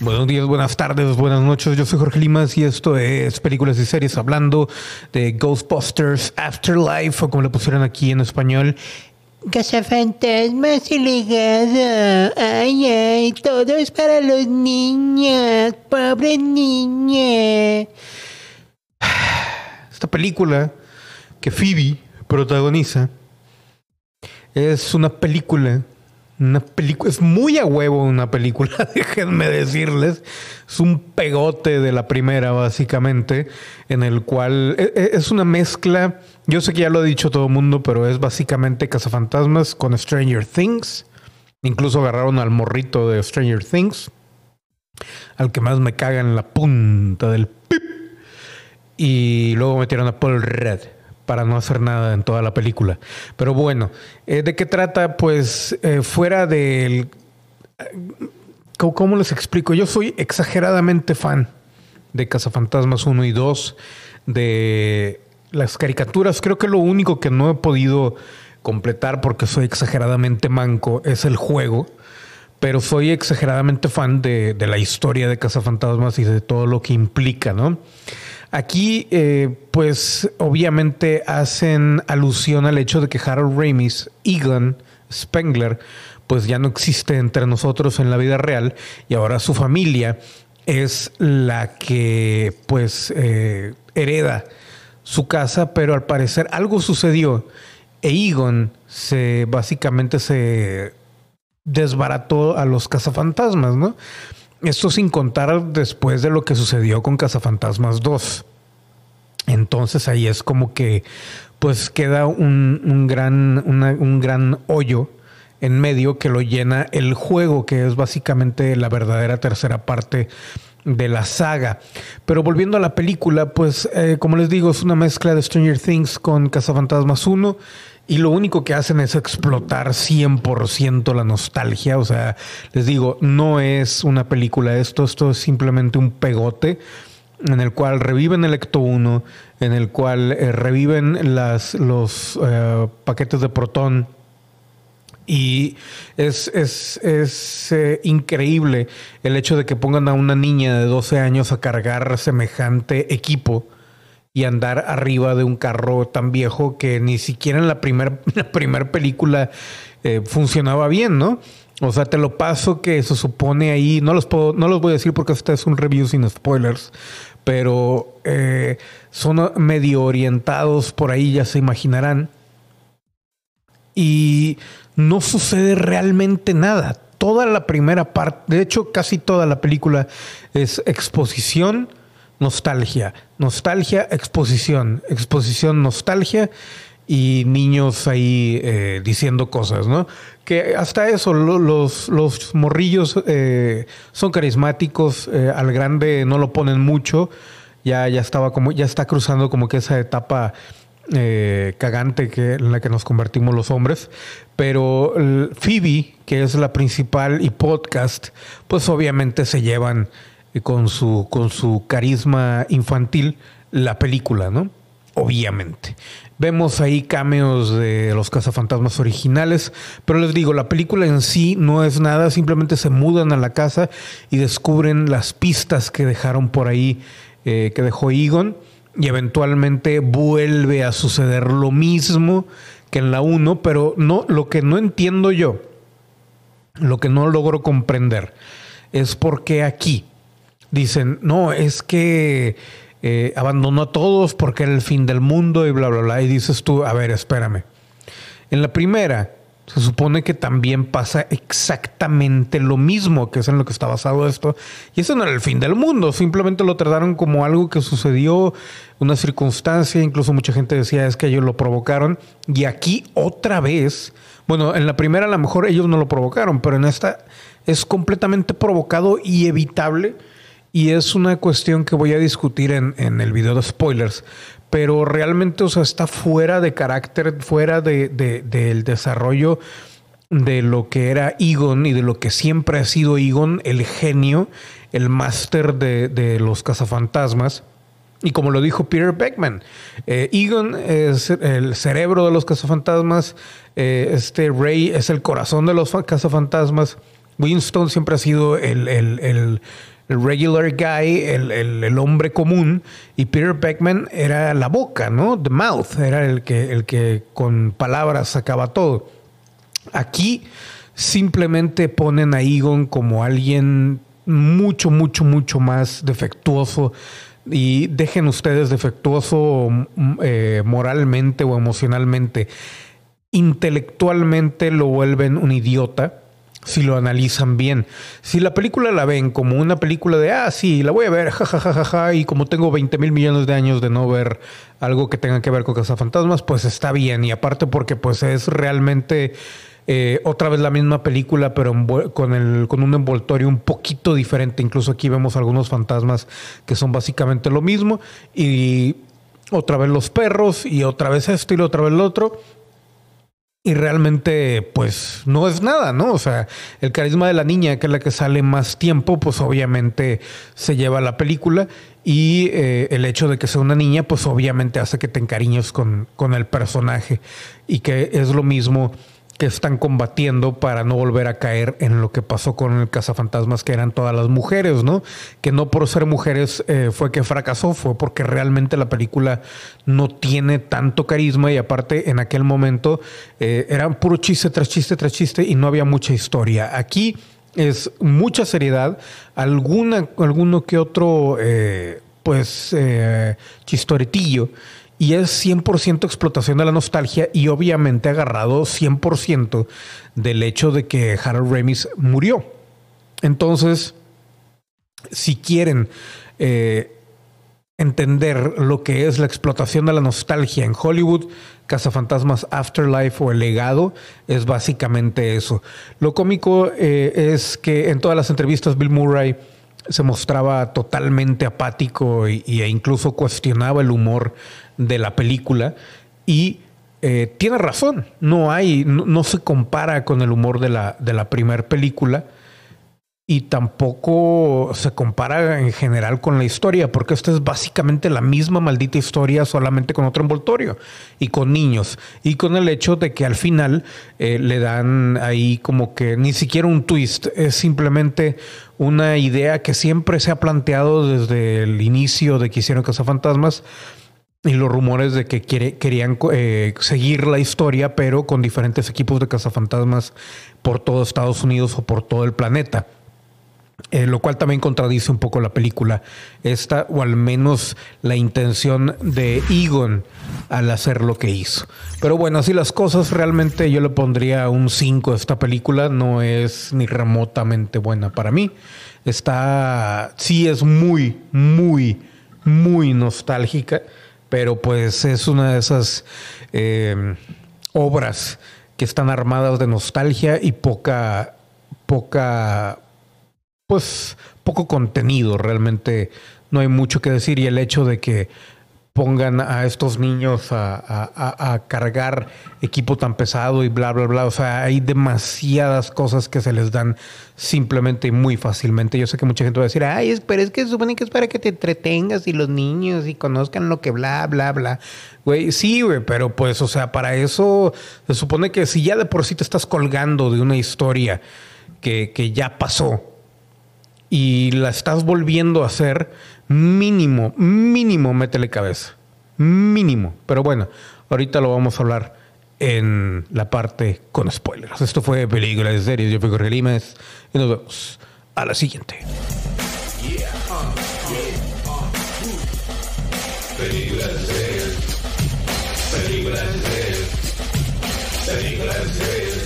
Buenos días, buenas tardes, buenas noches. Yo soy Jorge Limas y esto es Películas y Series hablando de Ghostbusters Afterlife o como le pusieron aquí en español. Cazafantasmas y legado. Ay, ay, todo es para los niños. Pobre niña. Esta película que Phoebe protagoniza es una película una película, es muy a huevo una película, déjenme decirles. Es un pegote de la primera, básicamente, en el cual e, e, es una mezcla. Yo sé que ya lo ha dicho todo el mundo, pero es básicamente Cazafantasmas con Stranger Things. Incluso agarraron al morrito de Stranger Things, al que más me caga en la punta del pip. Y luego metieron a Paul Red para no hacer nada en toda la película. Pero bueno, eh, ¿de qué trata? Pues eh, fuera del... ¿Cómo les explico? Yo soy exageradamente fan de Cazafantasmas 1 y 2, de las caricaturas. Creo que lo único que no he podido completar porque soy exageradamente manco es el juego. Pero soy exageradamente fan de, de la historia de Cazafantasmas y de todo lo que implica, ¿no? Aquí, eh, pues obviamente hacen alusión al hecho de que Harold Ramis, Egon Spengler, pues ya no existe entre nosotros en la vida real y ahora su familia es la que pues eh, hereda su casa, pero al parecer algo sucedió e Egon se básicamente se desbarató a los cazafantasmas, ¿no? Esto sin contar después de lo que sucedió con Cazafantasmas 2. Entonces ahí es como que pues queda un, gran, un gran hoyo en medio que lo llena el juego, que es básicamente la verdadera tercera parte de la saga. Pero volviendo a la película, pues eh, como les digo, es una mezcla de Stranger Things con Cazafantasmas 1 y lo único que hacen es explotar 100% la nostalgia. O sea, les digo, no es una película esto, esto es simplemente un pegote en el cual reviven el Ecto 1, en el cual eh, reviven los eh, paquetes de protón. Y es, es, eh, increíble el hecho de que pongan a una niña de 12 años a cargar semejante equipo y andar arriba de un carro tan viejo que ni siquiera en la primera primer película eh, funcionaba bien, ¿no? O sea, te lo paso que se supone ahí, no los puedo, no los voy a decir porque este es un review sin spoilers, pero eh, son medio orientados por ahí, ya se imaginarán. Y no sucede realmente nada. Toda la primera parte, de hecho casi toda la película es exposición nostalgia, nostalgia, exposición, exposición, nostalgia y niños ahí eh, diciendo cosas, ¿no? Que hasta eso, los, los morrillos eh, son carismáticos, eh, al grande no lo ponen mucho, ya, ya estaba como, ya está cruzando como que esa etapa cagante que, en la que nos convertimos los hombres, pero Phoebe, que es la principal y podcast, pues obviamente se llevan con su, con su carisma infantil la película, ¿no? Obviamente. Vemos ahí cameos de los cazafantasmas originales, pero les digo, la película en sí no es nada, simplemente se mudan a la casa y descubren las pistas que dejaron por ahí, eh, que dejó Egon, y eventualmente vuelve a suceder lo mismo que en la 1, pero no, lo que no entiendo yo, lo que no logro comprender, es porque aquí, dicen, no, es que eh, abandonó a todos porque era el fin del mundo y bla, bla, bla. Y dices tú, a ver, espérame. En la primera, se supone que también pasa exactamente lo mismo, que es en lo que está basado esto. Y eso no era el fin del mundo, simplemente lo trataron como algo que sucedió, una circunstancia, incluso mucha gente decía es que ellos lo provocaron. Y aquí otra vez, bueno, en la primera a lo mejor ellos no lo provocaron, pero en esta es completamente provocado y evitable y es una cuestión que voy a discutir en, el video de spoilers, pero realmente, o sea, está fuera de carácter, fuera de, del desarrollo de lo que era Egon y de lo que siempre ha sido Egon, el genio, el máster de, de los cazafantasmas. Y como lo dijo Peter Beckman, eh, Egon es el cerebro de los cazafantasmas, eh, este Ray es el corazón de los cazafantasmas, Winston siempre ha sido el, el, regular guy, el, hombre común, y Peter Beckman era la boca, ¿no? The mouth, era el que, el que con palabras sacaba todo. Aquí simplemente ponen a Egon como alguien mucho, mucho, mucho más defectuoso y dejen ustedes defectuoso mm, eh, moralmente o emocionalmente. Intelectualmente lo vuelven un idiota si lo analizan bien. Si la película la ven como una película de, ah, sí, la voy a ver, jajajaja, y como tengo 20 mil millones de años de no ver algo que tenga que ver con cazafantasmas, pues está bien. Y aparte porque pues es realmente eh, otra vez la misma película, pero con, el, con un envoltorio un poquito diferente. Incluso aquí vemos algunos fantasmas que son básicamente lo mismo. Y otra vez los perros, y otra vez esto y otra vez lo otro. Y realmente, pues, no es nada, ¿no? O sea, el carisma de la niña, que es la que sale más tiempo, pues obviamente se lleva la película. Y eh, el hecho de que sea una niña, pues obviamente hace que te encariñes con, con el personaje. Y que es lo mismo que están combatiendo para no volver a caer en lo que pasó con el cazafantasmas, que eran todas las mujeres, ¿no? Que no por ser mujeres eh, fue que fracasó, fue porque realmente la película no tiene tanto carisma y aparte en aquel momento eh, eran puro chiste tras chiste tras chiste y no había mucha historia. Aquí es mucha seriedad, alguna, alguno que otro, eh, pues, chistoretillo y es 100% explotación de la nostalgia y obviamente agarrado 100% del hecho de que Harold Ramis murió. Entonces, si quieren eh, entender lo que es la explotación de la nostalgia en Hollywood, Cazafantasmas Afterlife o El legado es básicamente eso. Lo cómico eh, es que en todas las entrevistas Bill Murray se mostraba totalmente apático e incluso cuestionaba el humor de la película y eh, tiene razón, no hay, no, se compara con el humor de la, de la primera película y tampoco se compara en general con la historia, porque esta es básicamente la misma maldita historia, solamente con otro envoltorio y con niños, y con el hecho de que al final eh, le dan ahí como que ni siquiera un twist, es simplemente una idea que siempre se ha planteado desde el inicio de que hicieron Cazafantasmas, y los rumores de que querían eh, seguir la historia, pero con diferentes equipos de cazafantasmas por todo Estados Unidos o por todo el planeta. Eh, lo cual también contradice un poco la película. Esta, o al menos la intención de Egon al hacer lo que hizo. Pero bueno, así las cosas, realmente yo le pondría un 5 a esta película. No es ni remotamente buena para mí. Está, sí es muy, muy, muy nostálgica pero pues es una de esas eh, obras que están armadas de nostalgia y poca, poca, pues poco contenido. Realmente no hay mucho que decir y el hecho de que pongan a estos niños a, cargar equipo tan pesado y bla, bla, bla. O sea, hay demasiadas cosas que se les dan simplemente y muy fácilmente. Yo sé que mucha gente va a decir, ay, pero es que se supone que es para que te entretengas y los niños y conozcan lo que bla, bla, bla. Güey, sí, güey, pero pues, o sea, para eso se supone que si ya de por sí te estás colgando de una historia que, que ya pasó y la estás volviendo a hacer, mínimo, mínimo métele cabeza mínimo. Pero bueno, ahorita lo vamos a hablar en la parte con spoilers. Esto fue Películas de Series. Yo fui Jorge Limes y nos vemos a la siguiente. Yeah, de series. Películas de series. Películas de series.